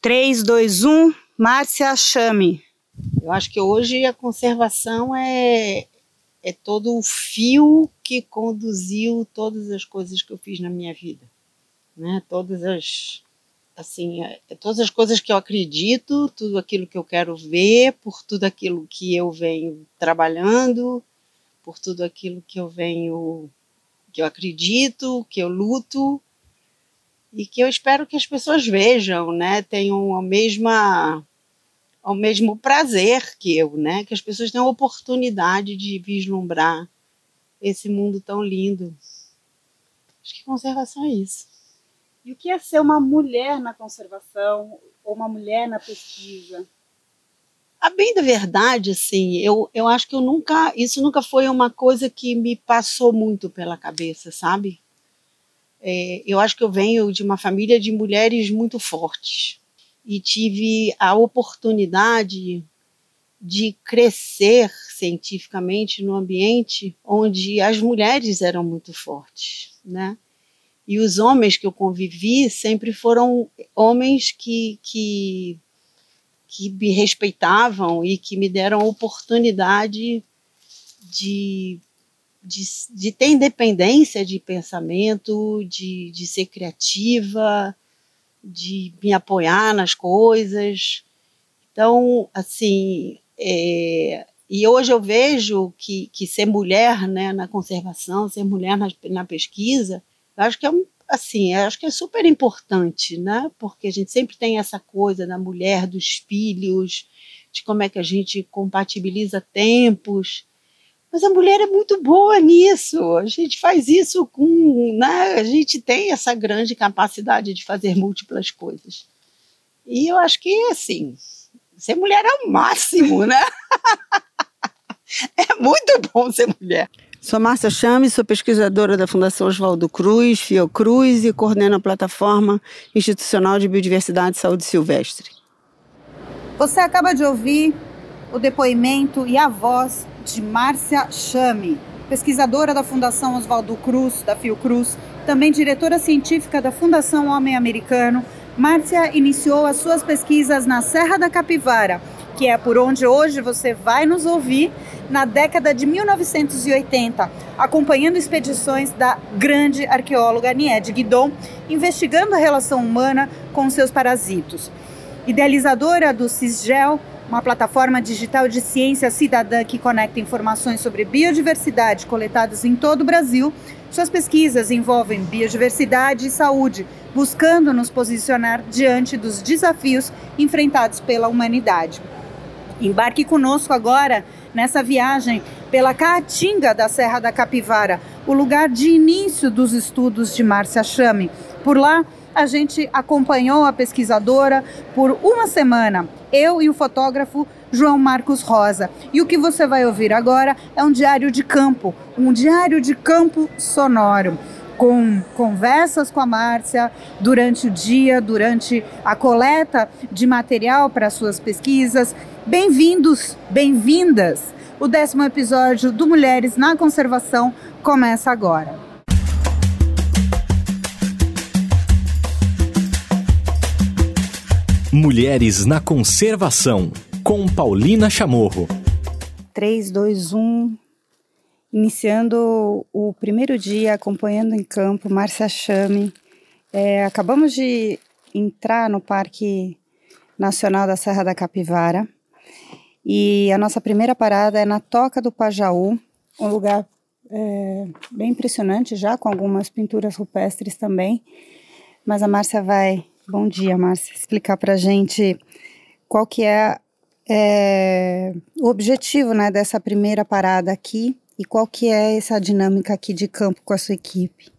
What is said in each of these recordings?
3, 2, 1, Márcia Chame. Eu acho que hoje a conservação é, é todo o fio que conduziu todas as coisas que eu fiz na minha vida, né? Todas as assim, é, é todas as coisas que eu acredito, tudo aquilo que eu quero ver, por tudo aquilo que eu venho trabalhando, por tudo aquilo que eu venho que eu acredito, que eu luto e que eu espero que as pessoas vejam, né? Tenham a mesma ao mesmo prazer que eu, né? Que as pessoas tenham a oportunidade de vislumbrar esse mundo tão lindo. Acho que conservação é isso. E o que é ser uma mulher na conservação ou uma mulher na pesquisa? A bem da verdade, assim, eu, eu acho que eu nunca, isso nunca foi uma coisa que me passou muito pela cabeça, sabe? É, eu acho que eu venho de uma família de mulheres muito fortes e tive a oportunidade de crescer cientificamente no ambiente onde as mulheres eram muito fortes, né? E os homens que eu convivi sempre foram homens que, que, que me respeitavam e que me deram a oportunidade de, de, de ter independência de pensamento, de, de ser criativa, de me apoiar nas coisas. Então, assim, é, e hoje eu vejo que, que ser mulher né, na conservação, ser mulher na, na pesquisa, eu acho que é um, assim, acho que é super importante, né? Porque a gente sempre tem essa coisa da mulher, dos filhos, de como é que a gente compatibiliza tempos. Mas a mulher é muito boa nisso. A gente faz isso com. Né? A gente tem essa grande capacidade de fazer múltiplas coisas. E eu acho que, assim, ser mulher é o máximo, né? é muito bom ser mulher. Sou Márcia Chame, sou pesquisadora da Fundação Oswaldo Cruz, Fiocruz, e coordeno a plataforma institucional de biodiversidade e saúde silvestre. Você acaba de ouvir o depoimento e a voz de Márcia Chame, pesquisadora da Fundação Oswaldo Cruz, da Fiocruz, também diretora científica da Fundação Homem Americano. Márcia iniciou as suas pesquisas na Serra da Capivara, que é por onde hoje você vai nos ouvir, na década de 1980, acompanhando expedições da grande arqueóloga Niede Guidon, investigando a relação humana com seus parasitos. Idealizadora do CISGEL, uma plataforma digital de ciência cidadã que conecta informações sobre biodiversidade coletadas em todo o Brasil. Suas pesquisas envolvem biodiversidade e saúde, buscando nos posicionar diante dos desafios enfrentados pela humanidade. Embarque conosco agora nessa viagem pela Caatinga da Serra da Capivara, o lugar de início dos estudos de Márcia Chame. Por lá, a gente acompanhou a pesquisadora por uma semana, eu e o fotógrafo João Marcos Rosa. E o que você vai ouvir agora é um diário de campo, um diário de campo sonoro com conversas com a Márcia durante o dia, durante a coleta de material para suas pesquisas. Bem-vindos, bem-vindas! O décimo episódio do Mulheres na Conservação começa agora. Mulheres na Conservação, com Paulina Chamorro. 3, 2, 1. Iniciando o primeiro dia, acompanhando em campo, Márcia Chame. É, acabamos de entrar no Parque Nacional da Serra da Capivara. E a nossa primeira parada é na Toca do Pajaú, um lugar é, bem impressionante já, com algumas pinturas rupestres também. Mas a Márcia vai Bom dia, Márcia. Explicar para a gente qual que é, é, o objetivo né, dessa primeira parada aqui e qual que é essa dinâmica aqui de campo com a sua equipe.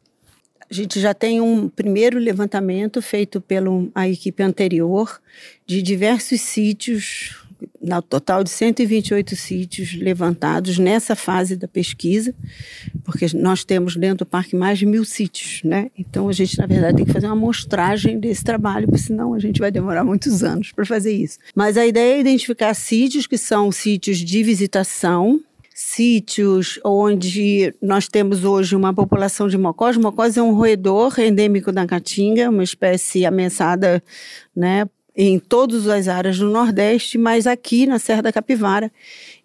A gente já tem um primeiro levantamento feito pela equipe anterior de diversos sítios no total de 128 sítios levantados nessa fase da pesquisa, porque nós temos dentro do parque mais de mil sítios, né? Então a gente, na verdade, tem que fazer uma amostragem desse trabalho, porque senão a gente vai demorar muitos anos para fazer isso. Mas a ideia é identificar sítios que são sítios de visitação, sítios onde nós temos hoje uma população de mocós. Mocós é um roedor endêmico da Caatinga, uma espécie ameaçada né, em todas as áreas do Nordeste, mas aqui na Serra da Capivara,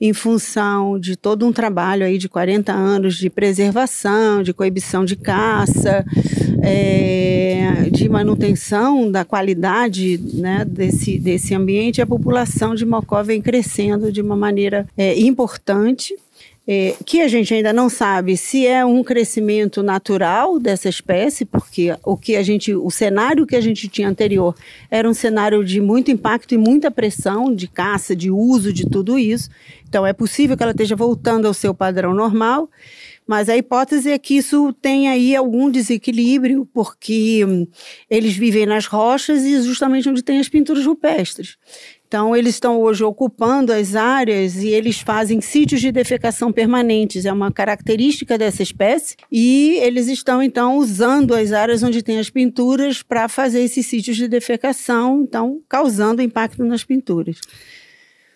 em função de todo um trabalho aí de 40 anos de preservação, de coibição de caça, é, de manutenção da qualidade né, desse, desse ambiente, a população de Mocó vem crescendo de uma maneira é, importante é, que a gente ainda não sabe se é um crescimento natural dessa espécie, porque o que a gente, o cenário que a gente tinha anterior era um cenário de muito impacto e muita pressão de caça, de uso de tudo isso. Então é possível que ela esteja voltando ao seu padrão normal, mas a hipótese é que isso tem aí algum desequilíbrio, porque hum, eles vivem nas rochas e justamente onde tem as pinturas rupestres. Então, eles estão hoje ocupando as áreas e eles fazem sítios de defecação permanentes, é uma característica dessa espécie, e eles estão, então, usando as áreas onde tem as pinturas para fazer esses sítios de defecação, então, causando impacto nas pinturas.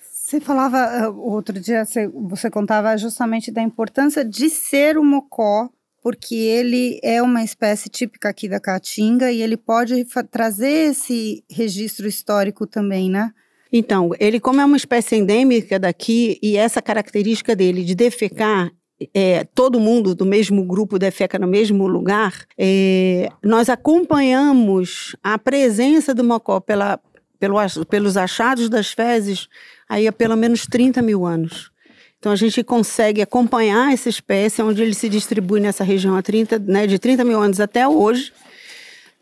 Você falava ah, outro dia, você contava justamente da importância de ser o mocó porque ele é uma espécie típica aqui da Caatinga e ele pode trazer esse registro histórico também, né? Então, ele como é uma espécie endêmica daqui e essa característica dele de defecar é, todo mundo do mesmo grupo defeca no mesmo lugar, é, nós acompanhamos a presença do mocó pela, pelo, pelos achados das fezes aí há pelo menos 30 mil anos. Então a gente consegue acompanhar essa espécie, onde ele se distribui nessa região há 30, né, de 30 mil anos até hoje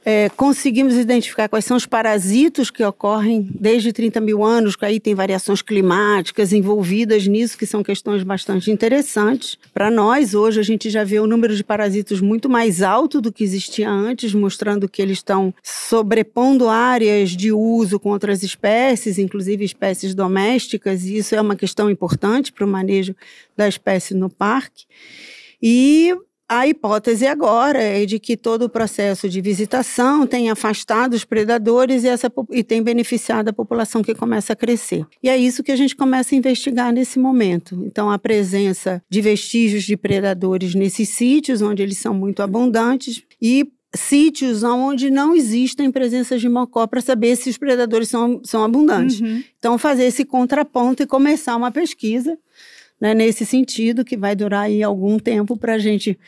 é, conseguimos identificar quais são os parasitos que ocorrem desde 30 mil anos, que aí tem variações climáticas envolvidas nisso, que são questões bastante interessantes. Para nós, hoje, a gente já vê o número de parasitos muito mais alto do que existia antes, mostrando que eles estão sobrepondo áreas de uso com outras espécies, inclusive espécies domésticas, e isso é uma questão importante para o manejo da espécie no parque. E a hipótese agora é de que todo o processo de visitação tem afastado os predadores e, essa, e tem beneficiado a população que começa a crescer. E é isso que a gente começa a investigar nesse momento. Então, a presença de vestígios de predadores nesses sítios, onde eles são muito abundantes, e sítios onde não existem presenças de mocó para saber se os predadores são, são abundantes. Uhum. Então, fazer esse contraponto e começar uma pesquisa né, nesse sentido, que vai durar aí algum tempo para a gente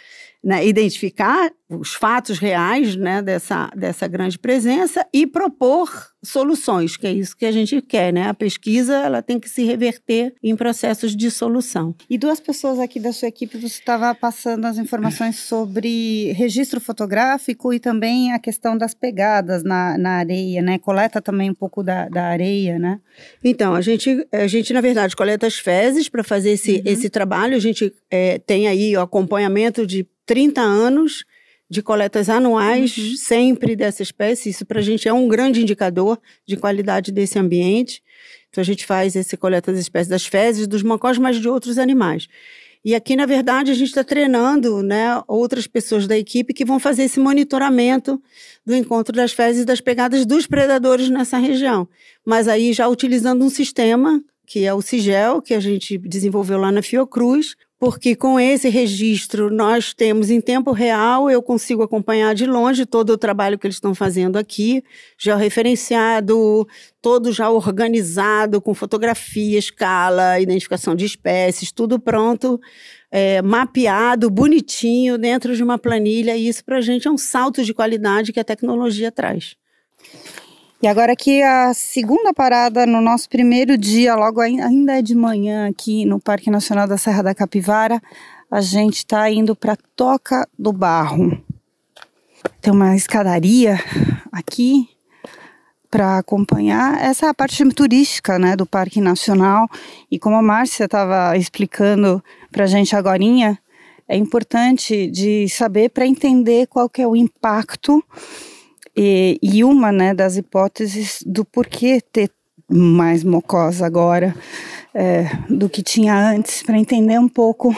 né, identificar os fatos reais né, dessa, dessa grande presença e propor soluções, que é isso que a gente quer, né? A pesquisa ela tem que se reverter em processos de solução. E duas pessoas aqui da sua equipe, você estava passando as informações sobre registro fotográfico e também a questão das pegadas na, na areia, né? Coleta também um pouco da, da areia, né? Então, a gente, a gente, na verdade, coleta as fezes para fazer esse, uhum. esse trabalho. A gente é, tem aí o acompanhamento de 30 anos de coletas anuais, uhum. sempre dessa espécie. Isso para a gente é um grande indicador de qualidade desse ambiente. Então a gente faz esse coleta das espécies das fezes, dos macós, mas de outros animais. E aqui, na verdade, a gente está treinando né, outras pessoas da equipe que vão fazer esse monitoramento do encontro das fezes e das pegadas dos predadores nessa região. Mas aí já utilizando um sistema, que é o CIGEL, que a gente desenvolveu lá na Fiocruz, porque com esse registro nós temos em tempo real, eu consigo acompanhar de longe todo o trabalho que eles estão fazendo aqui, já referenciado, todo já organizado, com fotografia, escala, identificação de espécies, tudo pronto, é, mapeado, bonitinho, dentro de uma planilha, e isso para a gente é um salto de qualidade que a tecnologia traz. E agora aqui a segunda parada no nosso primeiro dia, logo ainda é de manhã aqui no Parque Nacional da Serra da Capivara, a gente está indo para Toca do Barro. Tem uma escadaria aqui para acompanhar. Essa é a parte turística, né, do Parque Nacional. E como a Márcia estava explicando para a gente agora, é importante de saber para entender qual que é o impacto e, e uma né, das hipóteses do porquê ter mais mucosa agora é, do que tinha antes, para entender um pouco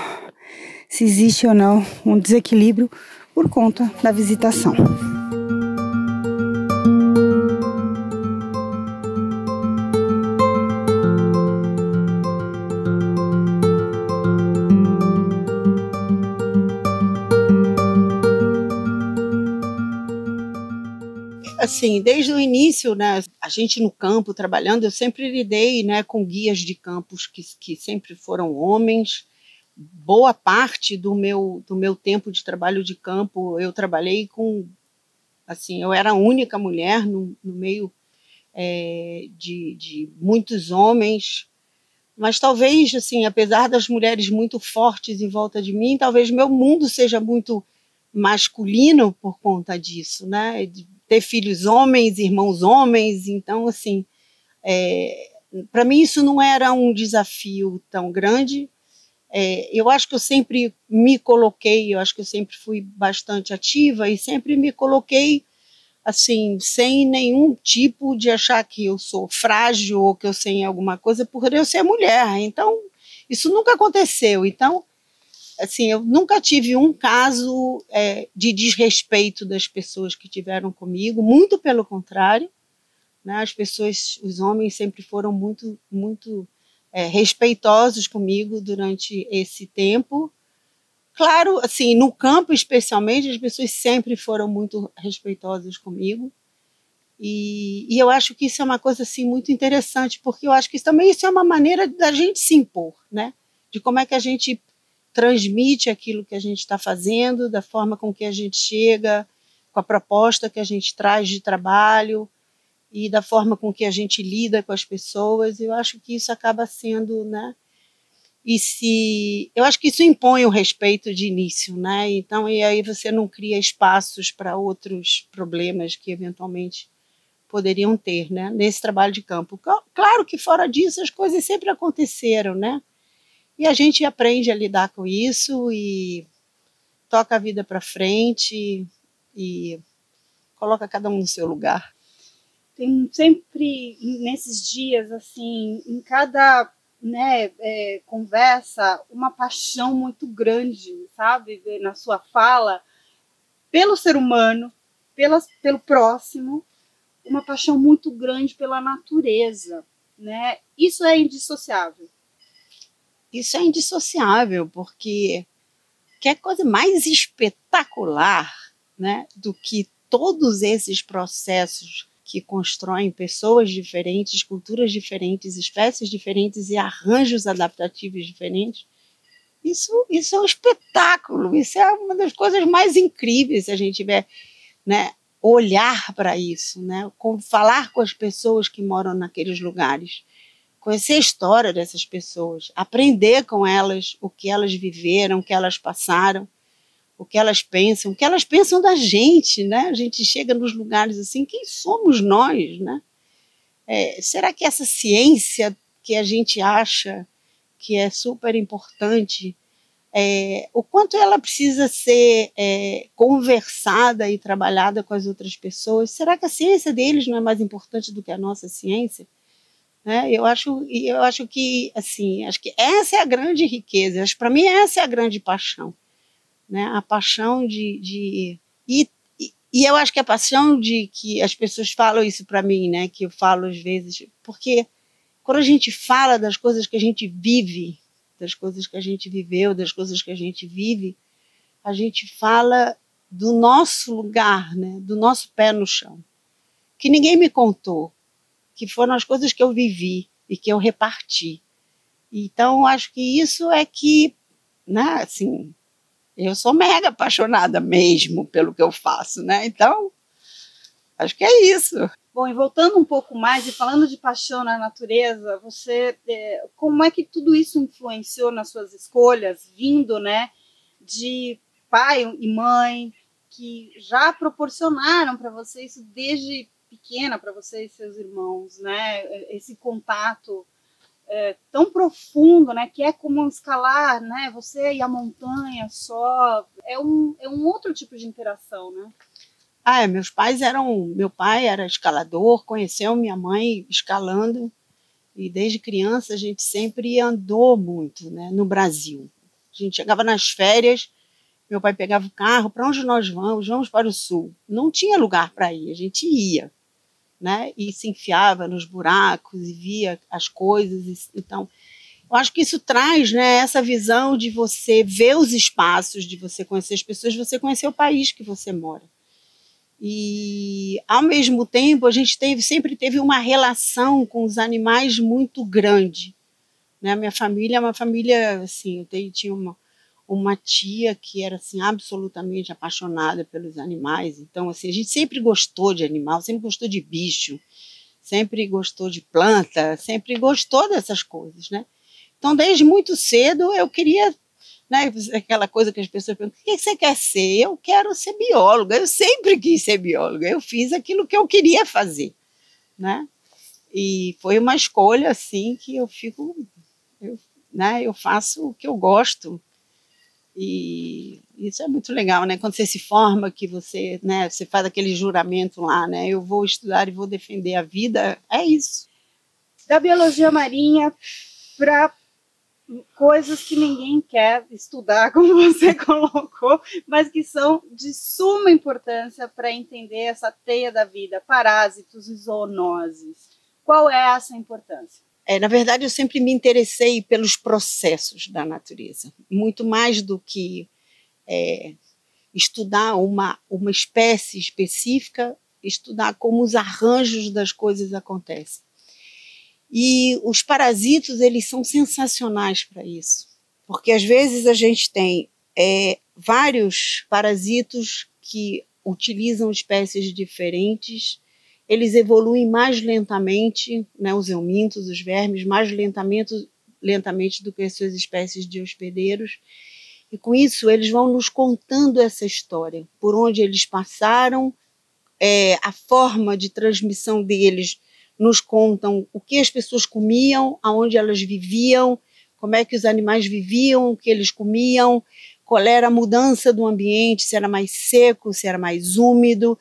se existe ou não um desequilíbrio por conta da visitação. Assim, desde o início, né, a gente no campo trabalhando, eu sempre lidei, né, com guias de campos que, que sempre foram homens. Boa parte do meu do meu tempo de trabalho de campo, eu trabalhei com, assim, eu era a única mulher no, no meio é, de, de muitos homens, mas talvez, assim, apesar das mulheres muito fortes em volta de mim, talvez meu mundo seja muito masculino por conta disso, né? Ter filhos homens, irmãos homens, então, assim, é, para mim isso não era um desafio tão grande. É, eu acho que eu sempre me coloquei, eu acho que eu sempre fui bastante ativa e sempre me coloquei assim, sem nenhum tipo de achar que eu sou frágil ou que eu sei alguma coisa por eu ser mulher. Então, isso nunca aconteceu. Então, assim, eu nunca tive um caso é, de desrespeito das pessoas que tiveram comigo, muito pelo contrário. Né? As pessoas, os homens sempre foram muito, muito é, respeitosos comigo durante esse tempo. Claro, assim, no campo especialmente, as pessoas sempre foram muito respeitosas comigo. E, e, eu acho que isso é uma coisa assim muito interessante, porque eu acho que isso, também isso é uma maneira da gente se impor, né? De como é que a gente transmite aquilo que a gente está fazendo, da forma com que a gente chega, com a proposta que a gente traz de trabalho e da forma com que a gente lida com as pessoas. Eu acho que isso acaba sendo, né? e se eu acho que isso impõe o respeito de início, né? Então e aí você não cria espaços para outros problemas que eventualmente poderiam ter, né? Nesse trabalho de campo. Claro que fora disso as coisas sempre aconteceram, né? E a gente aprende a lidar com isso e toca a vida para frente e coloca cada um no seu lugar. Tem sempre nesses dias assim, em cada né, é, conversa uma paixão muito grande, sabe, na sua fala, pelo ser humano, pela, pelo próximo, uma paixão muito grande pela natureza, né? Isso é indissociável. Isso é indissociável, porque que coisa mais espetacular, né, do que todos esses processos que constroem pessoas diferentes, culturas diferentes, espécies diferentes e arranjos adaptativos diferentes. Isso, isso é um espetáculo, isso é uma das coisas mais incríveis se a gente tiver né, olhar para isso, né, com, falar com as pessoas que moram naqueles lugares, conhecer a história dessas pessoas, aprender com elas o que elas viveram, o que elas passaram o que elas pensam, o que elas pensam da gente, né? A gente chega nos lugares assim, quem somos nós, né? É, será que essa ciência que a gente acha que é super importante, é, o quanto ela precisa ser é, conversada e trabalhada com as outras pessoas? Será que a ciência deles não é mais importante do que a nossa ciência? Né? Eu acho, eu acho que assim, acho que essa é a grande riqueza. Para mim essa é a grande paixão né? A paixão de, de e, e eu acho que a paixão de que as pessoas falam isso para mim, né? Que eu falo às vezes, porque quando a gente fala das coisas que a gente vive, das coisas que a gente viveu, das coisas que a gente vive, a gente fala do nosso lugar, né? Do nosso pé no chão, que ninguém me contou, que foram as coisas que eu vivi e que eu reparti. Então, acho que isso é que, né, assim, eu sou mega apaixonada mesmo pelo que eu faço, né? Então, acho que é isso. Bom, e voltando um pouco mais e falando de paixão na natureza, você, é, como é que tudo isso influenciou nas suas escolhas, vindo, né, de pai e mãe que já proporcionaram para você isso desde pequena para você e seus irmãos, né? Esse contato é, tão profundo, né, que é como escalar, né, você e a montanha só, é um, é um outro tipo de interação, né? Ah, é, meus pais eram, meu pai era escalador, conheceu minha mãe escalando e desde criança a gente sempre andou muito, né, no Brasil. A gente chegava nas férias, meu pai pegava o carro, para onde nós vamos? Vamos para o sul. Não tinha lugar para ir, a gente ia né? E se enfiava nos buracos e via as coisas. Então, eu acho que isso traz, né, essa visão de você ver os espaços, de você conhecer as pessoas, de você conhecer o país que você mora. E, ao mesmo tempo, a gente teve, sempre teve uma relação com os animais muito grande. Né? Minha família é uma família, assim, eu tinha uma, uma tia que era, assim, absolutamente apaixonada pelos animais. Então, assim, a gente sempre gostou de animal, sempre gostou de bicho, sempre gostou de planta, sempre gostou dessas coisas, né? Então, desde muito cedo, eu queria né? Aquela coisa que as pessoas perguntam: o que você quer ser? Eu quero ser bióloga. Eu sempre quis ser bióloga. Eu fiz aquilo que eu queria fazer, né? E foi uma escolha assim que eu fico, eu, né? Eu faço o que eu gosto. E isso é muito legal, né? Quando você se forma, que você, né? Você faz aquele juramento lá, né? Eu vou estudar e vou defender a vida. É isso. Da biologia marinha para coisas que ninguém quer estudar, como você colocou, mas que são de suma importância para entender essa teia da vida, parásitos e zoonoses. Qual é essa importância? É, na verdade, eu sempre me interessei pelos processos da natureza, muito mais do que é, estudar uma, uma espécie específica, estudar como os arranjos das coisas acontecem. E os parasitos, eles são sensacionais para isso. Porque às vezes a gente tem é, vários parasitos que utilizam espécies diferentes, eles evoluem mais lentamente, né, os eumintos, os vermes, mais lentamente, lentamente do que as suas espécies de hospedeiros. E com isso, eles vão nos contando essa história, por onde eles passaram, é, a forma de transmissão deles nos contam o que as pessoas comiam, aonde elas viviam, como é que os animais viviam, o que eles comiam, qual era a mudança do ambiente, se era mais seco, se era mais úmido.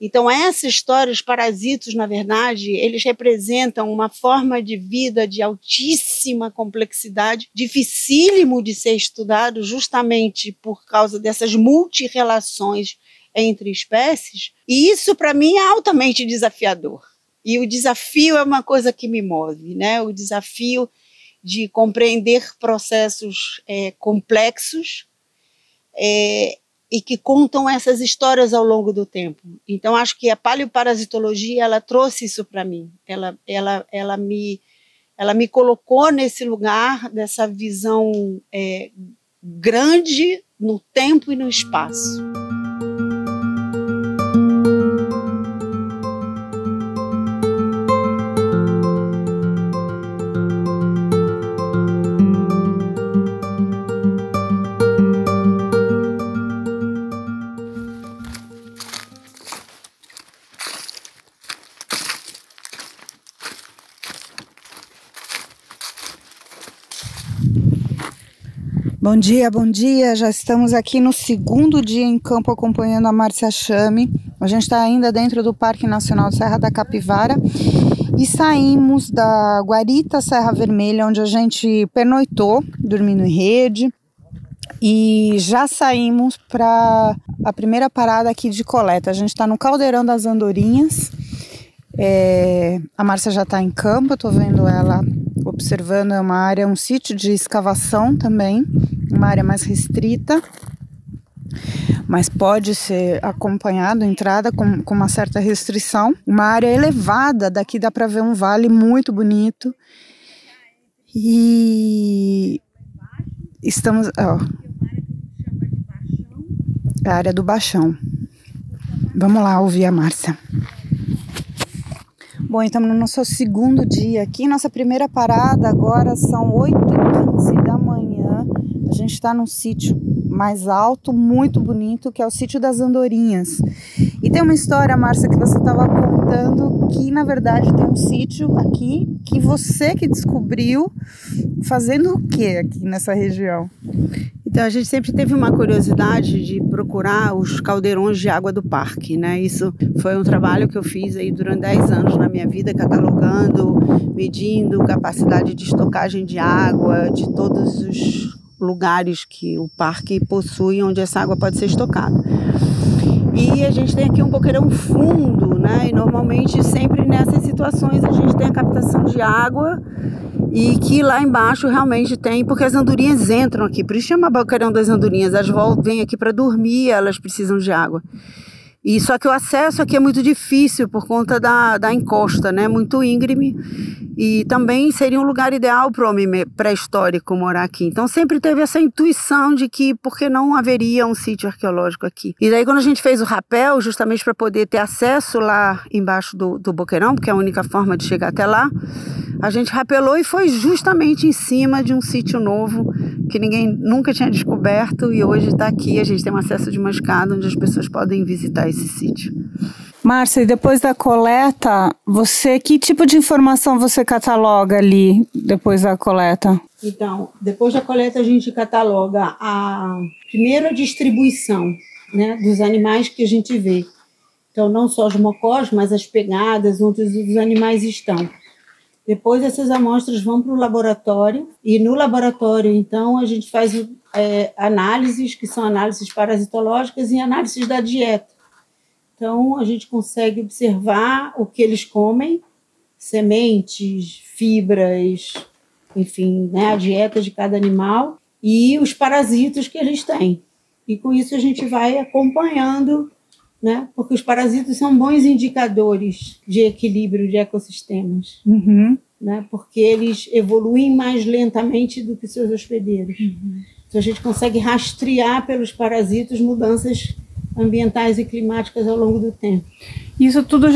Então, essa história, os parasitos, na verdade, eles representam uma forma de vida de altíssima complexidade, dificílimo de ser estudado, justamente por causa dessas multirrelações entre espécies. E isso, para mim, é altamente desafiador. E o desafio é uma coisa que me move, né? O desafio de compreender processos é, complexos é, e que contam essas histórias ao longo do tempo. Então, acho que a paleoparasitologia ela trouxe isso para mim. Ela, ela, ela me, ela me colocou nesse lugar dessa visão é, grande no tempo e no espaço. Bom dia, bom dia. Já estamos aqui no segundo dia em campo acompanhando a Márcia Chame. A gente está ainda dentro do Parque Nacional Serra da Capivara e saímos da Guarita Serra Vermelha, onde a gente pernoitou, dormindo em rede. E já saímos para a primeira parada aqui de coleta. A gente está no Caldeirão das Andorinhas. É, a Márcia já está em campo, eu estou vendo ela observando. É uma área, um sítio de escavação também uma área mais restrita, mas pode ser acompanhado, entrada com, com uma certa restrição. Uma área elevada, daqui dá para ver um vale muito bonito. E estamos. Ó, a área do Baixão. Vamos lá ouvir a Márcia. Bom, estamos no nosso segundo dia aqui. Nossa primeira parada agora são 8h15 da manhã. A gente está num sítio mais alto, muito bonito, que é o sítio das Andorinhas. E tem uma história, Márcia, que você estava contando que na verdade tem um sítio aqui que você que descobriu fazendo o que aqui nessa região? Então a gente sempre teve uma curiosidade de procurar os caldeirões de água do parque, né? Isso foi um trabalho que eu fiz aí durante 10 anos na minha vida, catalogando, medindo capacidade de estocagem de água de todos os lugares que o parque possui onde essa água pode ser estocada. E a gente tem aqui um boqueirão fundo, né? E normalmente sempre nessas situações a gente tem a captação de água e que lá embaixo realmente tem, porque as andorinhas entram aqui, por isso chama boqueirão das andorinhas, as vêm aqui para dormir, elas precisam de água. E só que o acesso aqui é muito difícil por conta da, da encosta, né? Muito íngreme. E também seria um lugar ideal para o homem pré-histórico morar aqui. Então sempre teve essa intuição de que por que não haveria um sítio arqueológico aqui. E daí quando a gente fez o rapel, justamente para poder ter acesso lá embaixo do, do boqueirão, porque é a única forma de chegar até lá, a gente rapelou e foi justamente em cima de um sítio novo que ninguém nunca tinha descoberto e hoje está aqui. A gente tem um acesso de uma escada onde as pessoas podem visitar esse sítio. Márcia, e depois da coleta, você que tipo de informação você cataloga ali depois da coleta? Então, depois da coleta a gente cataloga a primeira distribuição, né, dos animais que a gente vê. Então, não só os mocós, mas as pegadas onde os animais estão. Depois essas amostras vão para o laboratório e no laboratório, então, a gente faz é, análises, que são análises parasitológicas e análises da dieta. Então, a gente consegue observar o que eles comem, sementes, fibras, enfim, né, a dieta de cada animal e os parasitos que eles têm. E com isso a gente vai acompanhando, né, porque os parasitos são bons indicadores de equilíbrio de ecossistemas. Uhum. Né, porque eles evoluem mais lentamente do que seus hospedeiros. Uhum. Então a gente consegue rastrear pelos parasitos mudanças ambientais e climáticas ao longo do tempo. Isso tudo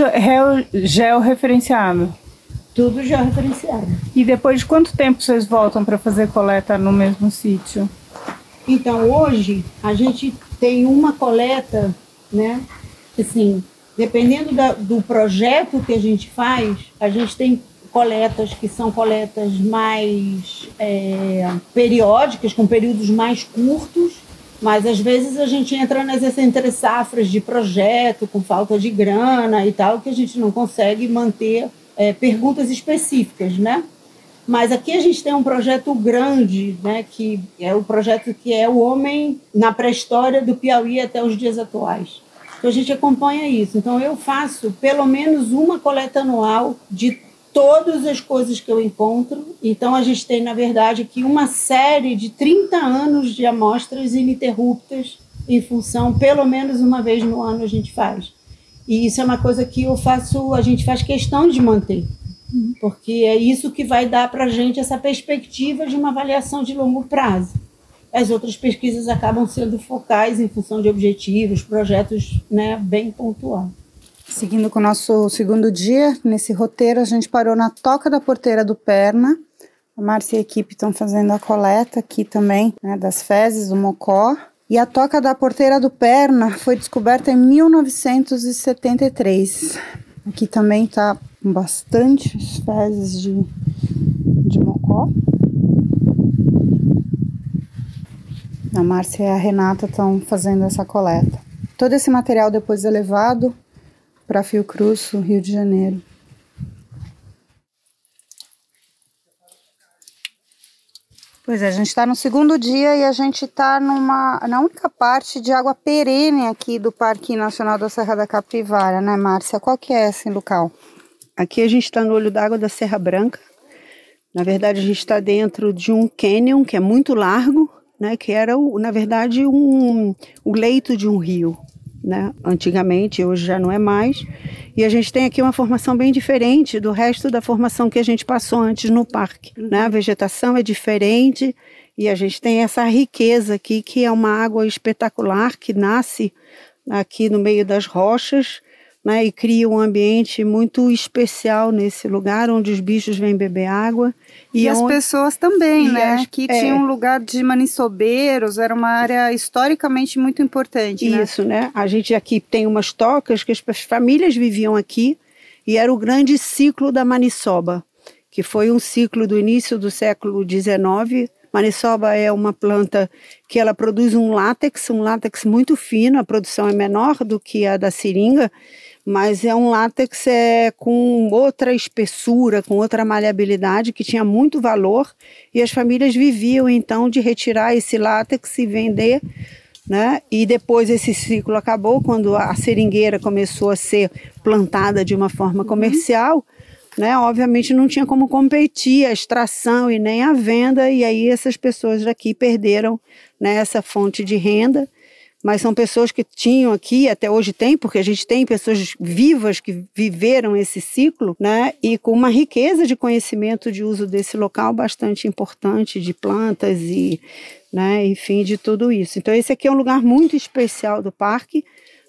georreferenciado? Tudo georreferenciado. E depois de quanto tempo vocês voltam para fazer coleta no mesmo sítio? Então, hoje, a gente tem uma coleta, né? Assim, dependendo da, do projeto que a gente faz, a gente tem coletas que são coletas mais é, periódicas, com períodos mais curtos, mas às vezes a gente entra nessas entre safras de projeto, com falta de grana e tal, que a gente não consegue manter é, perguntas específicas, né? Mas aqui a gente tem um projeto grande, né, que é o projeto que é o homem na pré-história do Piauí até os dias atuais. Então a gente acompanha isso. Então eu faço pelo menos uma coleta anual de todas as coisas que eu encontro. Então, a gente tem, na verdade, aqui uma série de 30 anos de amostras ininterruptas, em função, pelo menos uma vez no ano a gente faz. E isso é uma coisa que eu faço, a gente faz questão de manter, porque é isso que vai dar para a gente essa perspectiva de uma avaliação de longo prazo. As outras pesquisas acabam sendo focais em função de objetivos, projetos né, bem pontuais. Seguindo com o nosso segundo dia, nesse roteiro, a gente parou na Toca da Porteira do Perna. A Márcia e a equipe estão fazendo a coleta aqui também, né, das fezes do Mocó. E a Toca da Porteira do Perna foi descoberta em 1973. Aqui também tá bastante fezes de, de Mocó. A Márcia e a Renata estão fazendo essa coleta. Todo esse material depois é levado para Fiocruz, Rio de Janeiro. Pois é, a gente está no segundo dia e a gente está numa na única parte de água perene aqui do Parque Nacional da Serra da Capivara, né, Márcia? Qual que é esse local? Aqui a gente está no olho d'água da Serra Branca. Na verdade, a gente está dentro de um canyon que é muito largo, né, que era, na verdade, um, o leito de um rio né? Antigamente, hoje já não é mais. E a gente tem aqui uma formação bem diferente do resto da formação que a gente passou antes no parque, né? A vegetação é diferente e a gente tem essa riqueza aqui que é uma água espetacular que nasce aqui no meio das rochas né, e cria um ambiente muito especial nesse lugar onde os bichos vêm beber água. E, e as pessoas também, e né? Aqui é, tinha um lugar de maniçobeiros, era uma área historicamente muito importante. Né? Isso, né? né? A gente aqui tem umas tocas que as famílias viviam aqui e era o grande ciclo da maniçoba, que foi um ciclo do início do século XIX Maniçoba é uma planta que ela produz um látex, um látex muito fino, a produção é menor do que a da seringa, mas é um látex é, com outra espessura, com outra maleabilidade, que tinha muito valor, e as famílias viviam então de retirar esse látex e vender. Né? E depois esse ciclo acabou quando a seringueira começou a ser plantada de uma forma uhum. comercial. Né? Obviamente não tinha como competir a extração e nem a venda, e aí essas pessoas daqui perderam né, essa fonte de renda mas são pessoas que tinham aqui, até hoje tem, porque a gente tem pessoas vivas que viveram esse ciclo, né? E com uma riqueza de conhecimento de uso desse local bastante importante, de plantas e, né, enfim, de tudo isso. Então, esse aqui é um lugar muito especial do parque,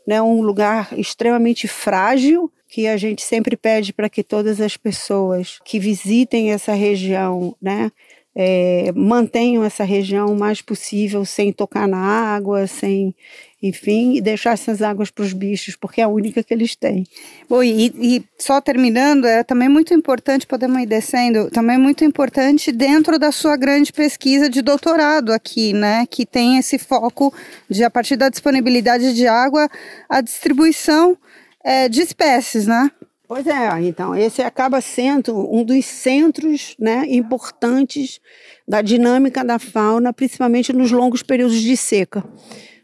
né? Um lugar extremamente frágil, que a gente sempre pede para que todas as pessoas que visitem essa região, né, é, mantenham essa região o mais possível sem tocar na água, sem, enfim, e deixar essas águas para os bichos, porque é a única que eles têm. Bom, e, e, só terminando, é também muito importante, podemos ir descendo, também é muito importante dentro da sua grande pesquisa de doutorado aqui, né, que tem esse foco de, a partir da disponibilidade de água, a distribuição é, de espécies, né? Pois é, então, esse acaba sendo um dos centros né, importantes da dinâmica da fauna, principalmente nos longos períodos de seca.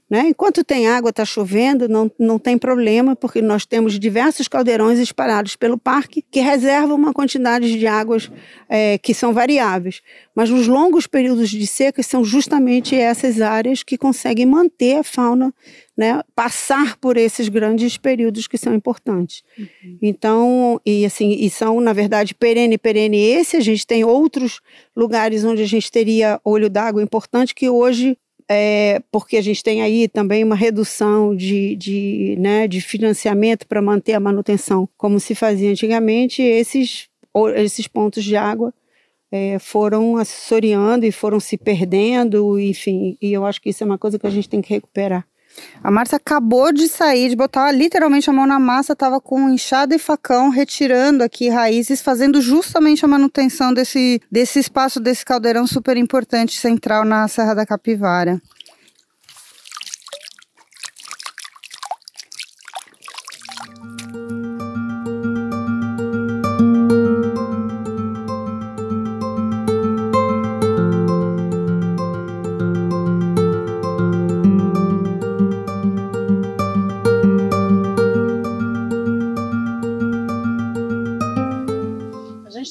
Né? Enquanto tem água, está chovendo, não, não tem problema, porque nós temos diversos caldeirões espalhados pelo parque que reservam uma quantidade de águas é, que são variáveis. Mas nos longos períodos de seca são justamente essas áreas que conseguem manter a fauna, né, passar por esses grandes períodos que são importantes. Uhum. Então, e assim, e são, na verdade, perene, perene esse, a gente tem outros lugares onde a gente teria olho d'água importante que hoje é, porque a gente tem aí também uma redução de, de, né, de financiamento para manter a manutenção, como se fazia antigamente, esses, esses pontos de água é, foram assessoriando e foram se perdendo, enfim, e eu acho que isso é uma coisa que a gente tem que recuperar. A Márcia acabou de sair, de botar literalmente a mão na massa, estava com enxada e facão, retirando aqui raízes, fazendo justamente a manutenção desse, desse espaço, desse caldeirão super importante central na Serra da Capivara.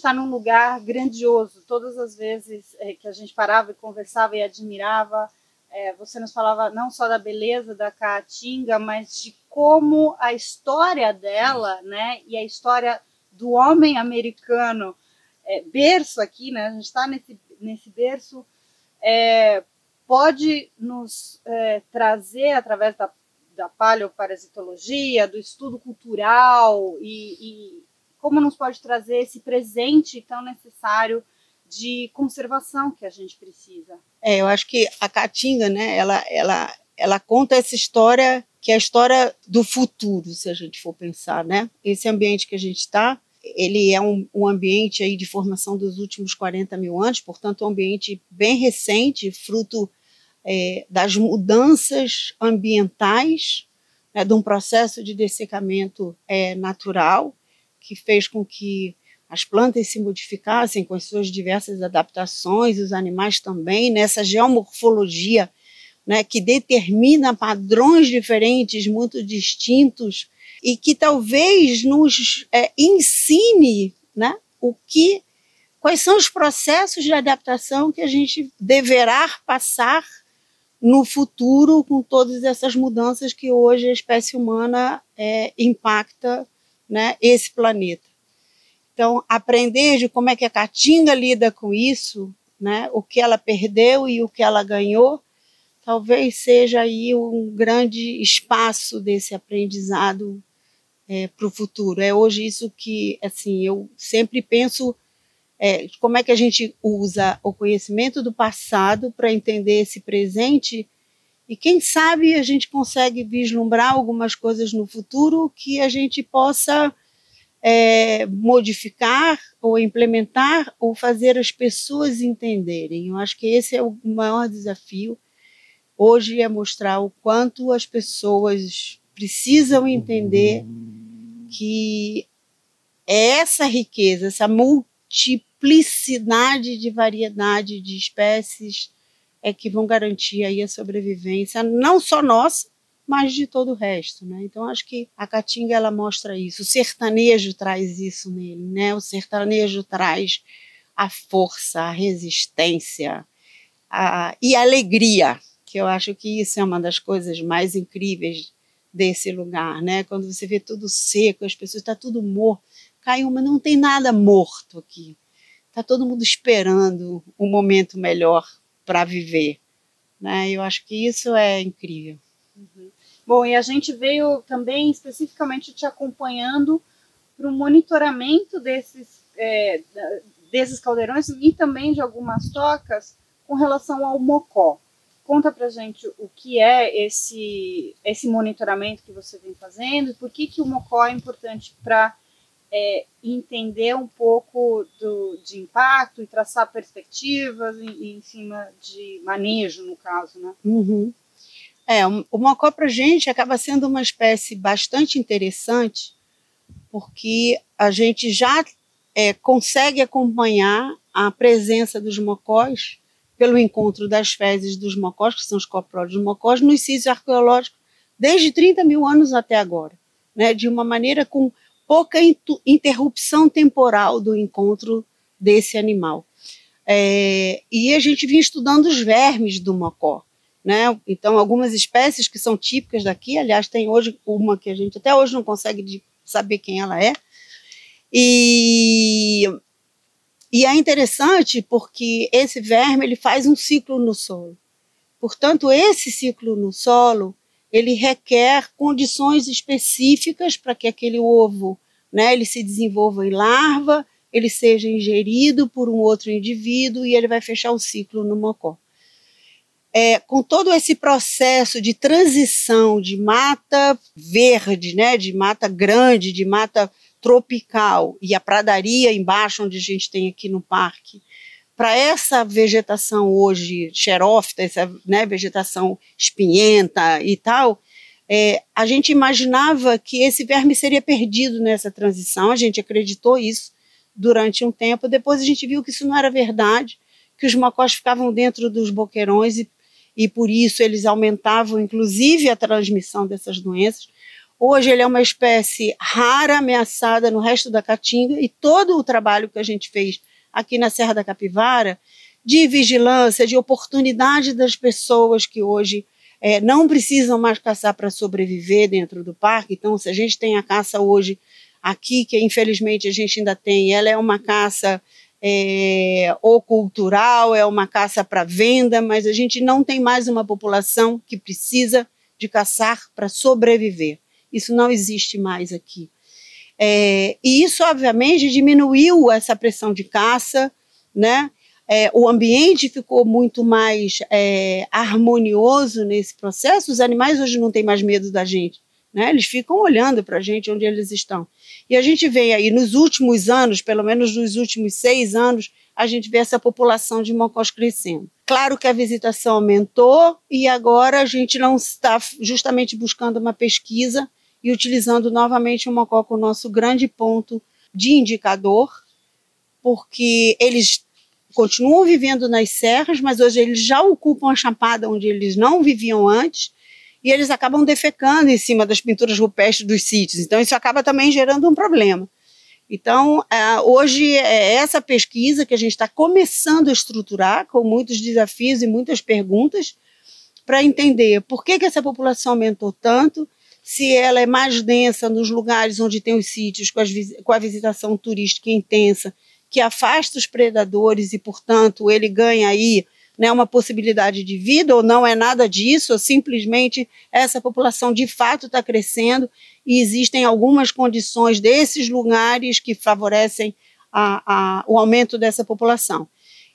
Está num lugar grandioso. Todas as vezes é, que a gente parava e conversava e admirava, é, você nos falava não só da beleza da Caatinga, mas de como a história dela, né, e a história do homem americano, é, berço aqui, né, a gente está nesse, nesse berço, é, pode nos é, trazer através da, da paleoparasitologia, do estudo cultural e, e como nos pode trazer esse presente tão necessário de conservação que a gente precisa. É, eu acho que a Caatinga, né, ela, ela, ela conta essa história que é a história do futuro, se a gente for pensar, né? Esse ambiente que a gente está, ele é um, um, ambiente aí de formação dos últimos 40 mil anos, portanto, um ambiente bem recente, fruto é, das mudanças ambientais, né, de um processo de dessecamento é, natural, que fez com que as plantas se modificassem com as suas diversas adaptações, os animais também, nessa geomorfologia né, que determina padrões diferentes, muito distintos, e que talvez nos é, ensine né, o que, quais são os processos de adaptação que a gente deverá passar no futuro com todas essas mudanças que hoje a espécie humana é, impacta né, esse planeta. Então, aprender de como é que a Caatinga lida com isso, né, o que ela perdeu e o que ela ganhou, talvez seja aí um grande espaço desse aprendizado é, para o futuro. É hoje isso que, assim, eu sempre penso é, como é que a gente usa o conhecimento do passado para entender esse presente e quem sabe a gente consegue vislumbrar algumas coisas no futuro que a gente possa é, modificar ou implementar ou fazer as pessoas entenderem. Eu acho que esse é o maior desafio hoje é mostrar o quanto as pessoas precisam entender que essa riqueza, essa multiplicidade de variedade de espécies é que vão garantir aí a sobrevivência, não só nossa, mas de todo o resto, né? Então acho que a Caatinga ela mostra isso, o sertanejo traz isso nele, né? O sertanejo traz a força, a resistência a, e a alegria, que eu acho que isso é uma das coisas mais incríveis desse lugar, né? Quando você vê tudo seco, as pessoas está tudo morto, caiu, mas não tem nada morto aqui. Tá todo mundo esperando um momento melhor para viver, né? Eu acho que isso é incrível. Uhum. Bom, e a gente veio também especificamente te acompanhando para o monitoramento desses é, desses caldeirões e também de algumas tocas com relação ao mocó. Conta pra gente o que é esse, esse monitoramento que você vem fazendo e por que, que o mocó é importante para é, entender um pouco do, de impacto e traçar perspectivas em, em cima de manejo, no caso, né? Uhum. É, o mocó para a gente acaba sendo uma espécie bastante interessante, porque a gente já é, consegue acompanhar a presença dos mocós pelo encontro das fezes dos mocós, que são os copródios mocós, nos sítios arqueológicos desde 30 mil anos até agora, né, de uma maneira com pouca interrupção temporal do encontro desse animal. É, e a gente vinha estudando os vermes do mocó. Né? Então, algumas espécies que são típicas daqui, aliás, tem hoje uma que a gente até hoje não consegue saber quem ela é, e, e é interessante porque esse verme ele faz um ciclo no solo. Portanto, esse ciclo no solo ele requer condições específicas para que aquele ovo né, ele se desenvolva em larva, ele seja ingerido por um outro indivíduo e ele vai fechar o ciclo no mocó. É, com todo esse processo de transição de mata verde, né, de mata grande, de mata tropical e a pradaria embaixo, onde a gente tem aqui no parque, para essa vegetação hoje xerófita, essa né, vegetação espinhenta e tal, é, a gente imaginava que esse verme seria perdido nessa transição, a gente acreditou isso durante um tempo, depois a gente viu que isso não era verdade, que os macós ficavam dentro dos boqueirões e, e por isso eles aumentavam inclusive a transmissão dessas doenças. Hoje ele é uma espécie rara, ameaçada no resto da Caatinga e todo o trabalho que a gente fez aqui na Serra da Capivara de vigilância, de oportunidade das pessoas que hoje é, não precisam mais caçar para sobreviver dentro do parque. Então, se a gente tem a caça hoje aqui, que infelizmente a gente ainda tem, ela é uma caça é, ou cultural, é uma caça para venda, mas a gente não tem mais uma população que precisa de caçar para sobreviver. Isso não existe mais aqui. É, e isso, obviamente, diminuiu essa pressão de caça, né? É, o ambiente ficou muito mais é, harmonioso nesse processo. Os animais hoje não têm mais medo da gente, né? Eles ficam olhando para a gente onde eles estão. E a gente vê aí nos últimos anos, pelo menos nos últimos seis anos, a gente vê essa população de mocós crescendo. Claro que a visitação aumentou e agora a gente não está justamente buscando uma pesquisa e utilizando novamente o Mocó como nosso grande ponto de indicador, porque eles continuam vivendo nas serras, mas hoje eles já ocupam a chapada onde eles não viviam antes, e eles acabam defecando em cima das pinturas rupestres dos sítios. Então, isso acaba também gerando um problema. Então, é, hoje é essa pesquisa que a gente está começando a estruturar, com muitos desafios e muitas perguntas, para entender por que, que essa população aumentou tanto, se ela é mais densa nos lugares onde tem os sítios com, as, com a visitação turística intensa, que afasta os predadores e, portanto, ele ganha aí né, uma possibilidade de vida, ou não é nada disso, ou simplesmente essa população de fato está crescendo e existem algumas condições desses lugares que favorecem a, a, o aumento dessa população.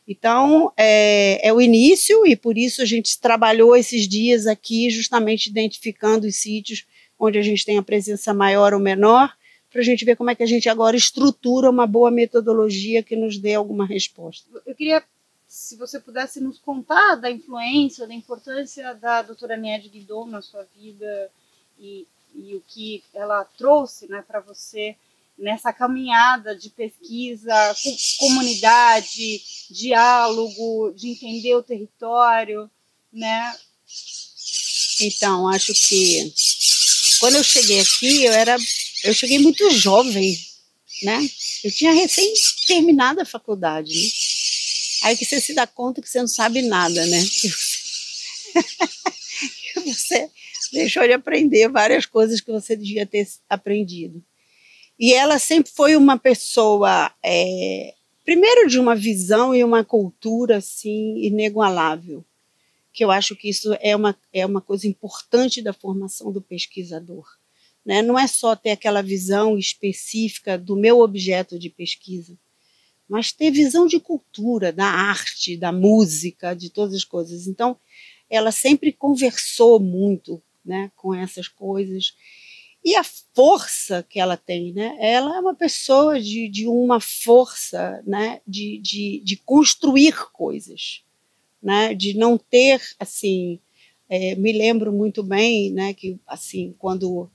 Então, é, é, o início, e por isso a gente trabalhou esses dias aqui, justamente identificando os sítios onde a gente tem a presença maior ou menor, para a gente ver como é que a gente agora estrutura uma boa metodologia que nos dê alguma resposta. Eu queria, se você pudesse nos contar da influência, da importância da doutora Niede Guidon na sua vida e, e o que ela trouxe né, para você nessa caminhada de pesquisa, comunidade, diálogo, de entender o território, né? Então, acho que quando eu cheguei aqui, eu era, eu cheguei muito jovem, né? Eu tinha recém terminado a faculdade, né? Aí que você se dá conta que você não sabe nada, né? você deixou de aprender várias coisas que você devia ter aprendido. E ela sempre foi uma pessoa, é, primeiro, de uma visão e uma cultura assim inigualável, que eu acho que isso é uma, é uma coisa importante da formação do pesquisador. Né? Não é só ter aquela visão específica do meu objeto de pesquisa, mas ter visão de cultura, da arte, da música, de todas as coisas. Então, ela sempre conversou muito né, com essas coisas. E a força que ela tem, né? Ela é uma pessoa de, de uma força, né? De, de, de construir coisas, né? De não ter, assim... É, me lembro muito bem, né? Que, assim, quando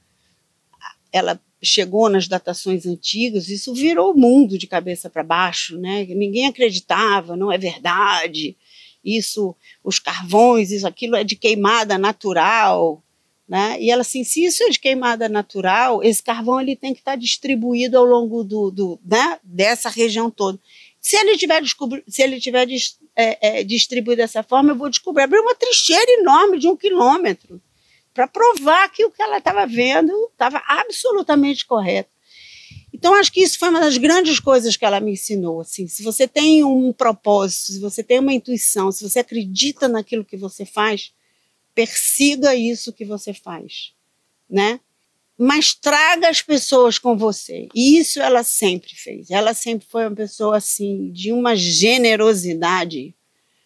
ela chegou nas datações antigas, isso virou o mundo de cabeça para baixo, né? Ninguém acreditava, não é verdade. Isso, os carvões, isso, aquilo é de queimada natural, né? E ela assim, se isso é de queimada natural, esse carvão ele tem que estar distribuído ao longo do, do né? dessa região toda. Se ele tiver, se ele tiver é, é, distribuído dessa forma, eu vou descobrir abrir uma trincheira enorme de um quilômetro para provar que o que ela estava vendo estava absolutamente correto. Então, acho que isso foi uma das grandes coisas que ela me ensinou. Assim, se você tem um propósito, se você tem uma intuição, se você acredita naquilo que você faz, persiga isso que você faz, né? Mas traga as pessoas com você. E isso ela sempre fez. Ela sempre foi uma pessoa assim de uma generosidade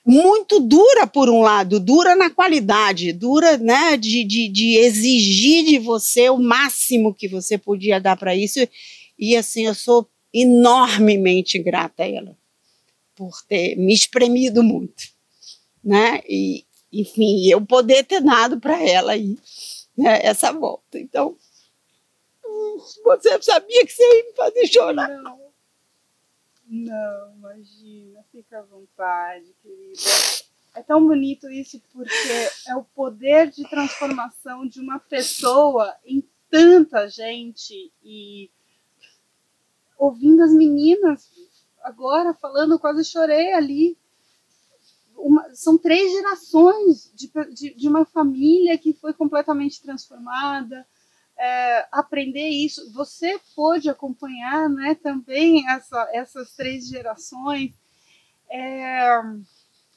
muito dura por um lado, dura na qualidade, dura né, de, de, de exigir de você o máximo que você podia dar para isso. E assim, eu sou enormemente grata a ela por ter me espremido muito, né? E, enfim, eu poder ter dado para ela aí né, essa volta. Então, você sabia que você ia me fazer chorar? Não. Não, imagina, fica à vontade, querida. É tão bonito isso porque é o poder de transformação de uma pessoa em tanta gente e ouvindo as meninas agora falando, quase chorei ali. Uma, são três gerações de, de, de uma família que foi completamente transformada é, aprender isso. Você pôde acompanhar né, também essa, essas três gerações. É,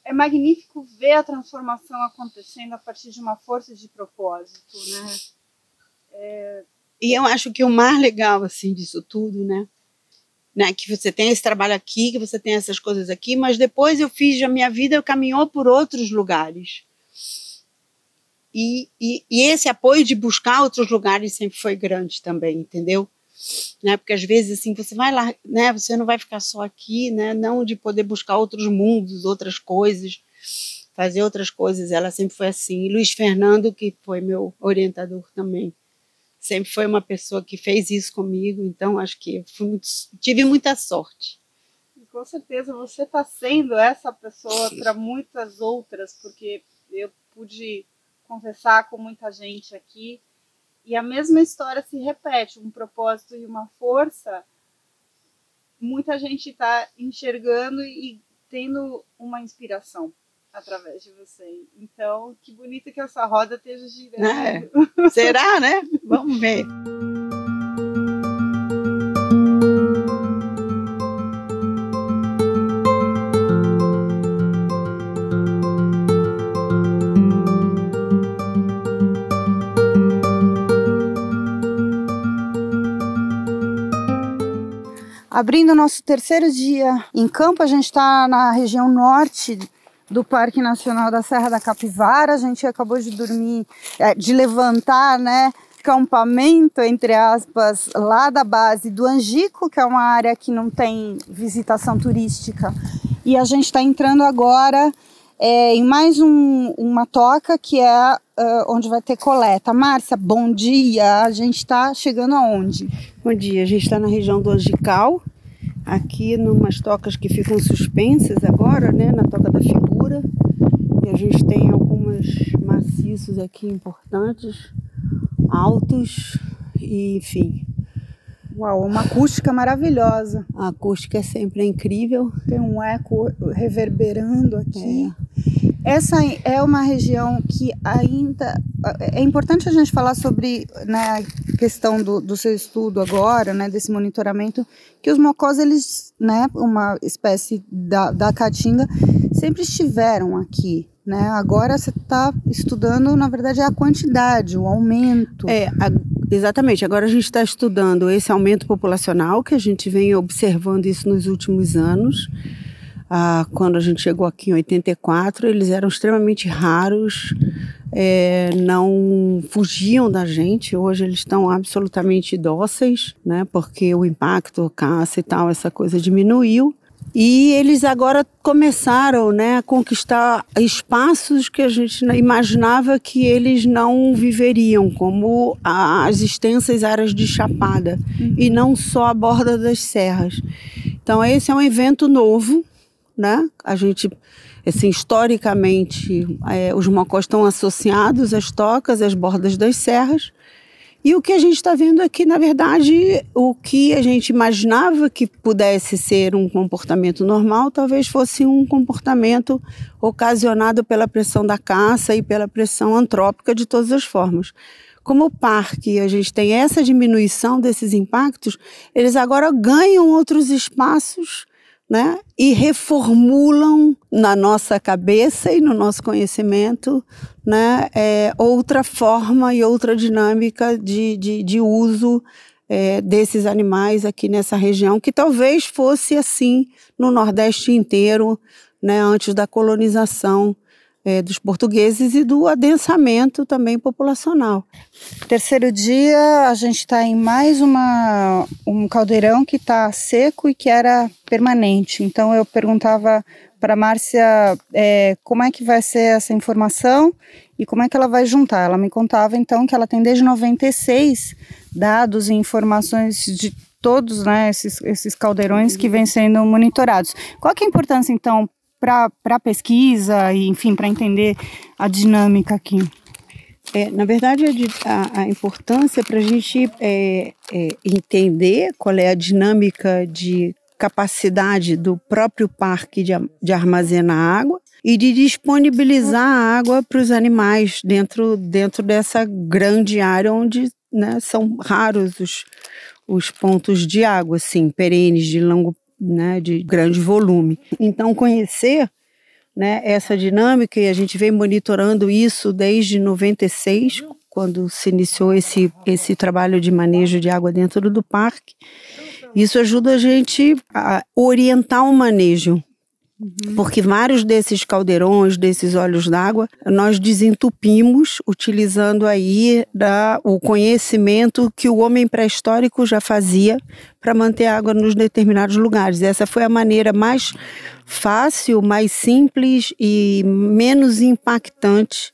é magnífico ver a transformação acontecendo a partir de uma força de propósito, né? É... E eu acho que o mais legal assim disso tudo, né, né, que você tem esse trabalho aqui, que você tem essas coisas aqui, mas depois eu fiz a minha vida, eu caminhou por outros lugares. E, e, e, esse apoio de buscar outros lugares sempre foi grande também, entendeu? Né? Porque às vezes assim você vai lá, né? Você não vai ficar só aqui, né? Não de poder buscar outros mundos, outras coisas, fazer outras coisas. Ela sempre foi assim. E Luiz Fernando, que foi meu orientador também, sempre foi uma pessoa que fez isso comigo. Então acho que muito, tive muita sorte. Com certeza você está sendo essa pessoa para muitas outras, porque eu pude conversar com muita gente aqui e a mesma história se repete, um propósito e uma força. Muita gente está enxergando e tendo uma inspiração através de você. Então, que bonito que essa roda esteja girando. É. Será, né? Vamos ver. Abrindo nosso terceiro dia em campo, a gente está na região norte do Parque Nacional da Serra da Capivara. A gente acabou de dormir, é, de levantar, né? Campamento, entre aspas, lá da base do Angico, que é uma área que não tem visitação turística. E a gente está entrando agora é, em mais um, uma toca que é uh, onde vai ter coleta. Márcia, bom dia. A gente está chegando aonde? Bom dia, a gente está na região do Angical, aqui numas tocas que ficam suspensas agora, né, na toca da figura. E a gente tem alguns maciços aqui importantes, altos, e enfim. Uau, uma acústica maravilhosa. A acústica é sempre incrível. Tem um eco reverberando aqui. É. Essa é uma região que ainda é importante a gente falar sobre né, a questão do, do seu estudo agora, né, desse monitoramento, que os mocós, eles, né, uma espécie da, da caatinga, sempre estiveram aqui, né? Agora você está estudando, na verdade, a quantidade, o aumento. É, a, exatamente. Agora a gente está estudando esse aumento populacional, que a gente vem observando isso nos últimos anos. Ah, quando a gente chegou aqui em 84, eles eram extremamente raros, é, não fugiam da gente. Hoje eles estão absolutamente dóceis, né? Porque o impacto, caça e tal, essa coisa diminuiu. E eles agora começaram né, a conquistar espaços que a gente imaginava que eles não viveriam, como as extensas áreas de chapada, uhum. e não só a borda das serras. Então, esse é um evento novo, né? A gente, assim, historicamente, é, os mocós estão associados às tocas, às bordas das serras, e o que a gente está vendo aqui, na verdade, o que a gente imaginava que pudesse ser um comportamento normal, talvez fosse um comportamento ocasionado pela pressão da caça e pela pressão antrópica de todas as formas. Como o parque a gente tem essa diminuição desses impactos, eles agora ganham outros espaços né? e reformulam na nossa cabeça e no nosso conhecimento né? É, outra forma e outra dinâmica de, de, de uso é, desses animais aqui nessa região, que talvez fosse assim no Nordeste inteiro, né? antes da colonização é, dos portugueses e do adensamento também populacional. Terceiro dia, a gente está em mais uma, um caldeirão que está seco e que era permanente. Então eu perguntava para Márcia é, como é que vai ser essa informação e como é que ela vai juntar. Ela me contava então que ela tem desde 96 dados e informações de todos né, esses, esses caldeirões que vêm sendo monitorados. Qual é a importância então para pesquisa e, enfim, para entender a dinâmica aqui? É, na verdade, a, a importância para a gente é, é, entender qual é a dinâmica de capacidade do próprio parque de, de armazenar água e de disponibilizar água para os animais dentro, dentro dessa grande área onde né, são raros os, os pontos de água, assim, perenes, de longo né, de grande volume. Então, conhecer né, essa dinâmica, e a gente vem monitorando isso desde 96, quando se iniciou esse, esse trabalho de manejo de água dentro do parque. Isso ajuda a gente a orientar o manejo Uhum. Porque vários desses caldeirões, desses olhos d'água, nós desentupimos utilizando aí da, o conhecimento que o homem pré-histórico já fazia para manter água nos determinados lugares. Essa foi a maneira mais fácil, mais simples e menos impactante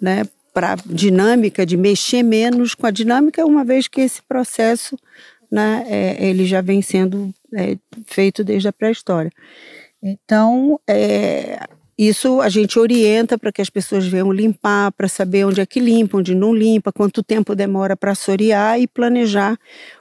né, para a dinâmica, de mexer menos com a dinâmica, uma vez que esse processo né, é, ele já vem sendo é, feito desde a pré-história. Então, é, isso a gente orienta para que as pessoas venham limpar, para saber onde é que limpa, onde não limpa, quanto tempo demora para assorear e planejar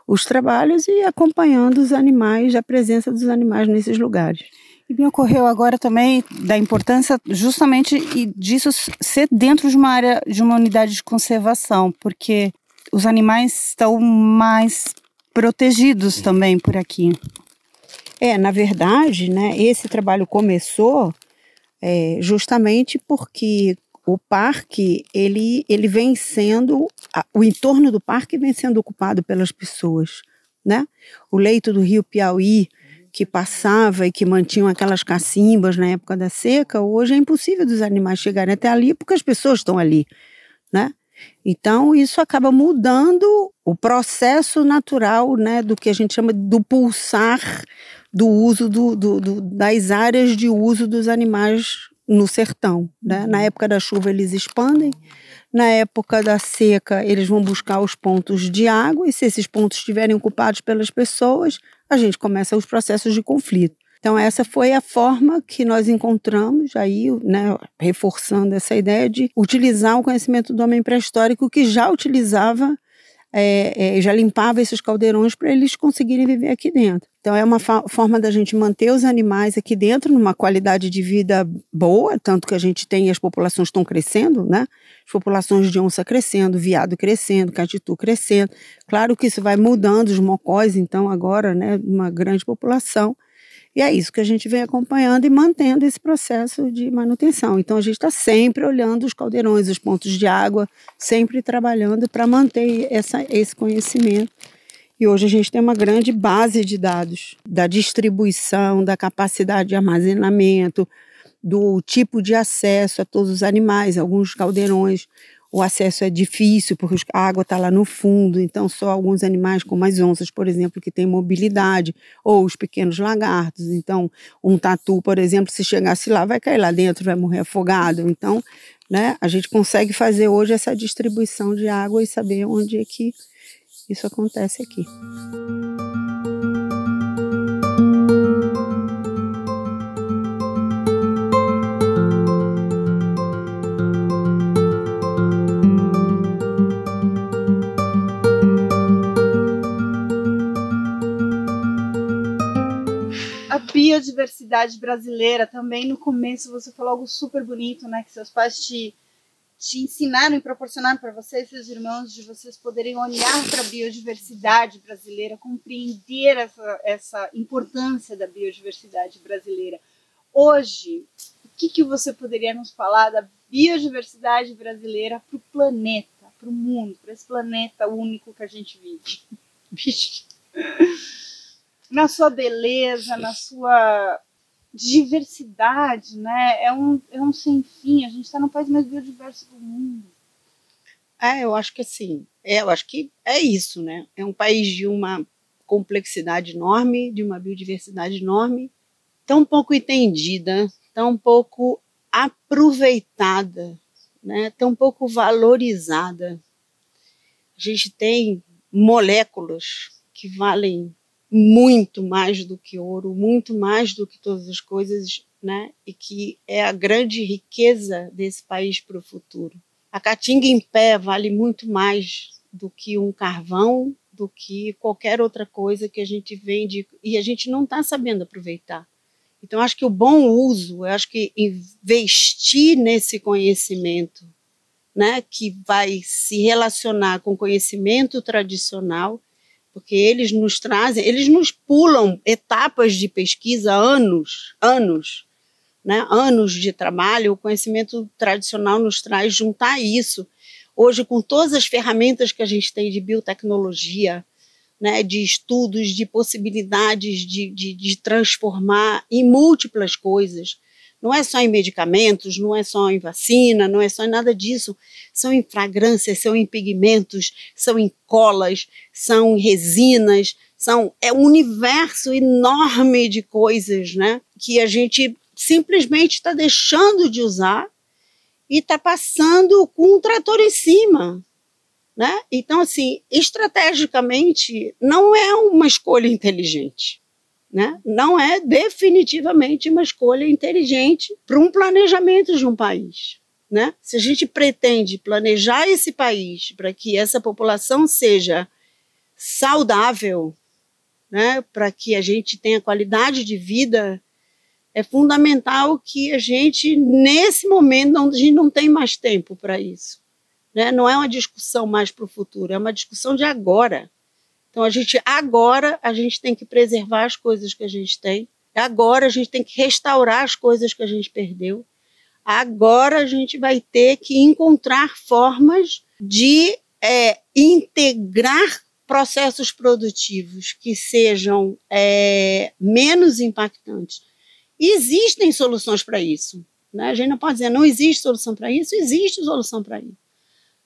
os trabalhos e acompanhando os animais, a presença dos animais nesses lugares. E me ocorreu agora também da importância justamente disso ser dentro de uma área, de uma unidade de conservação, porque os animais estão mais protegidos também por aqui. É, na verdade, né, esse trabalho começou é, justamente porque o parque ele, ele vem sendo o entorno do parque vem sendo ocupado pelas pessoas, né? O leito do rio Piauí que passava e que mantinham aquelas cacimbas na época da seca, hoje é impossível dos animais chegarem até ali porque as pessoas estão ali, né? Então isso acaba mudando o processo natural, né, do que a gente chama do pulsar do uso do, do, do, das áreas de uso dos animais no sertão. Né? Na época da chuva eles expandem, na época da seca eles vão buscar os pontos de água, e se esses pontos estiverem ocupados pelas pessoas, a gente começa os processos de conflito. Então essa foi a forma que nós encontramos aí, né, reforçando essa ideia de utilizar o conhecimento do homem pré-histórico que já utilizava é, é, já limpava esses caldeirões para eles conseguirem viver aqui dentro. Então é uma forma da gente manter os animais aqui dentro numa qualidade de vida boa, tanto que a gente tem as populações estão crescendo, né? As populações de onça crescendo, viado crescendo, catitu crescendo. Claro que isso vai mudando os mocós, então agora, né, uma grande população. E é isso que a gente vem acompanhando e mantendo esse processo de manutenção. Então a gente está sempre olhando os caldeirões, os pontos de água, sempre trabalhando para manter essa, esse conhecimento. E hoje a gente tem uma grande base de dados da distribuição, da capacidade de armazenamento, do tipo de acesso a todos os animais. Alguns caldeirões o acesso é difícil porque a água está lá no fundo, então só alguns animais, como as onças, por exemplo, que têm mobilidade, ou os pequenos lagartos. Então, um tatu, por exemplo, se chegasse lá, vai cair lá dentro, vai morrer afogado. Então, né, a gente consegue fazer hoje essa distribuição de água e saber onde é que isso acontece aqui. Biodiversidade brasileira também. No começo você falou algo super bonito, né? Que seus pais te, te ensinaram e proporcionaram para você e seus irmãos de vocês poderem olhar para a biodiversidade brasileira, compreender essa, essa importância da biodiversidade brasileira. Hoje, o que, que você poderia nos falar da biodiversidade brasileira para o planeta, para o mundo, para esse planeta único que a gente vive? Na sua beleza, na sua diversidade, né? É um, é um sem fim. A gente está no país mais biodiverso do mundo. É, eu acho que assim, é, eu acho que é isso, né? É um país de uma complexidade enorme, de uma biodiversidade enorme, tão pouco entendida, tão pouco aproveitada, né? Tão pouco valorizada. A gente tem moléculas que valem muito mais do que ouro, muito mais do que todas as coisas, né? E que é a grande riqueza desse país para o futuro. A caatinga em pé vale muito mais do que um carvão, do que qualquer outra coisa que a gente vende e a gente não está sabendo aproveitar. Então, acho que o bom uso, eu acho que investir nesse conhecimento, né, que vai se relacionar com conhecimento tradicional, porque eles nos trazem, eles nos pulam etapas de pesquisa, anos, anos, né? anos de trabalho. O conhecimento tradicional nos traz juntar isso. Hoje, com todas as ferramentas que a gente tem de biotecnologia, né, de estudos, de possibilidades de, de, de transformar em múltiplas coisas, não é só em medicamentos, não é só em vacina, não é só em nada disso. São em fragrâncias, são em pigmentos, são em colas, são em resinas, são é um universo enorme de coisas, né? Que a gente simplesmente está deixando de usar e está passando com um trator em cima. Né? Então, assim, estrategicamente, não é uma escolha inteligente né? não é definitivamente uma escolha inteligente para um planejamento de um país. Né? Se a gente pretende planejar esse país para que essa população seja saudável, né? para que a gente tenha qualidade de vida, é fundamental que a gente, nesse momento, não, a gente não tem mais tempo para isso. Né? Não é uma discussão mais para o futuro, é uma discussão de agora. Então a gente agora a gente tem que preservar as coisas que a gente tem. Agora a gente tem que restaurar as coisas que a gente perdeu. Agora a gente vai ter que encontrar formas de é, integrar processos produtivos que sejam é, menos impactantes. Existem soluções para isso. Né? A gente não pode dizer não existe solução para isso, existe solução para isso.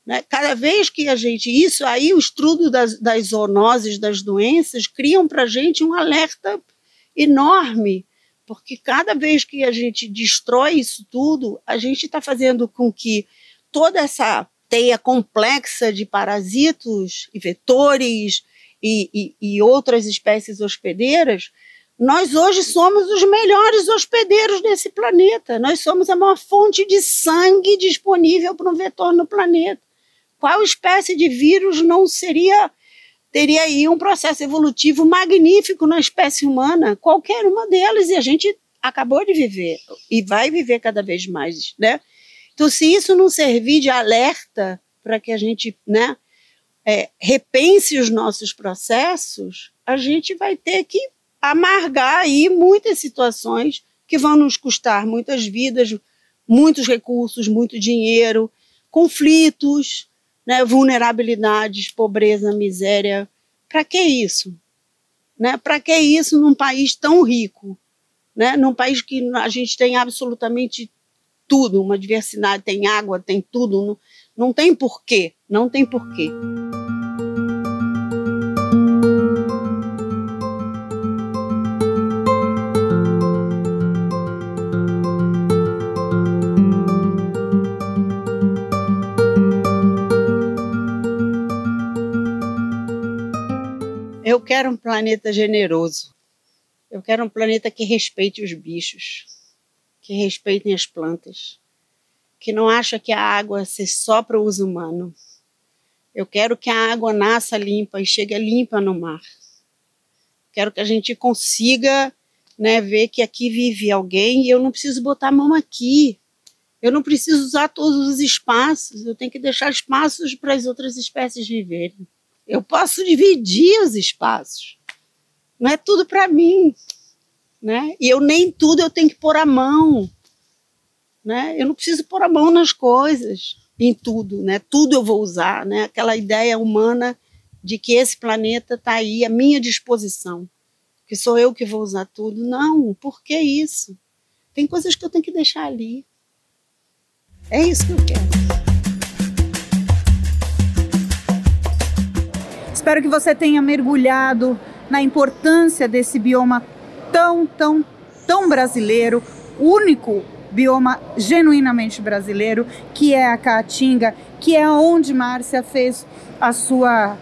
Né? Cada vez que a gente. Isso aí, o estudo das, das zoonoses, das doenças, criam para a gente um alerta enorme, porque cada vez que a gente destrói isso tudo, a gente está fazendo com que toda essa teia complexa de parasitos e vetores e, e, e outras espécies hospedeiras nós hoje somos os melhores hospedeiros desse planeta. Nós somos a maior fonte de sangue disponível para um vetor no planeta Qual espécie de vírus não seria teria aí um processo evolutivo magnífico na espécie humana, qualquer uma delas, e a gente acabou de viver e vai viver cada vez mais, né? Então, se isso não servir de alerta para que a gente, né, é, repense os nossos processos, a gente vai ter que amargar aí muitas situações que vão nos custar muitas vidas, muitos recursos, muito dinheiro, conflitos, né, vulnerabilidades, pobreza, miséria. Para que isso? Né? Para que isso num país tão rico? Né? Num país que a gente tem absolutamente tudo, uma diversidade, tem água, tem tudo, não, não tem porquê, não tem porquê. Eu quero um planeta generoso. Eu quero um planeta que respeite os bichos, que respeitem as plantas, que não acha que a água seja só para o uso humano. Eu quero que a água nasça limpa e chegue limpa no mar. Quero que a gente consiga né, ver que aqui vive alguém e eu não preciso botar a mão aqui. Eu não preciso usar todos os espaços, eu tenho que deixar espaços para as outras espécies viverem. Eu posso dividir os espaços. Não é tudo para mim, né? E eu nem tudo eu tenho que pôr a mão, né? Eu não preciso pôr a mão nas coisas, em tudo, né? Tudo eu vou usar, né? Aquela ideia humana de que esse planeta está aí à minha disposição, que sou eu que vou usar tudo. Não, por que isso? Tem coisas que eu tenho que deixar ali. É isso que eu quero. Espero que você tenha mergulhado na importância desse bioma tão, tão, tão brasileiro, único bioma genuinamente brasileiro, que é a Caatinga, que é onde Márcia fez a sua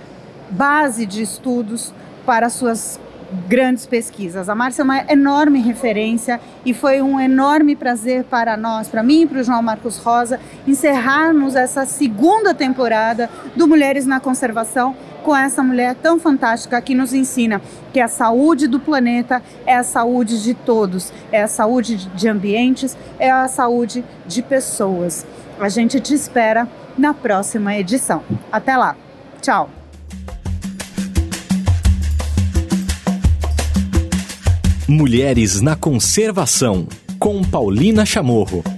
base de estudos para suas grandes pesquisas. A Márcia é uma enorme referência e foi um enorme prazer para nós, para mim e para o João Marcos Rosa, encerrarmos essa segunda temporada do Mulheres na Conservação com essa mulher tão fantástica que nos ensina que a saúde do planeta é a saúde de todos, é a saúde de ambientes, é a saúde de pessoas. A gente te espera na próxima edição. Até lá. Tchau. Mulheres na Conservação, com Paulina Chamorro.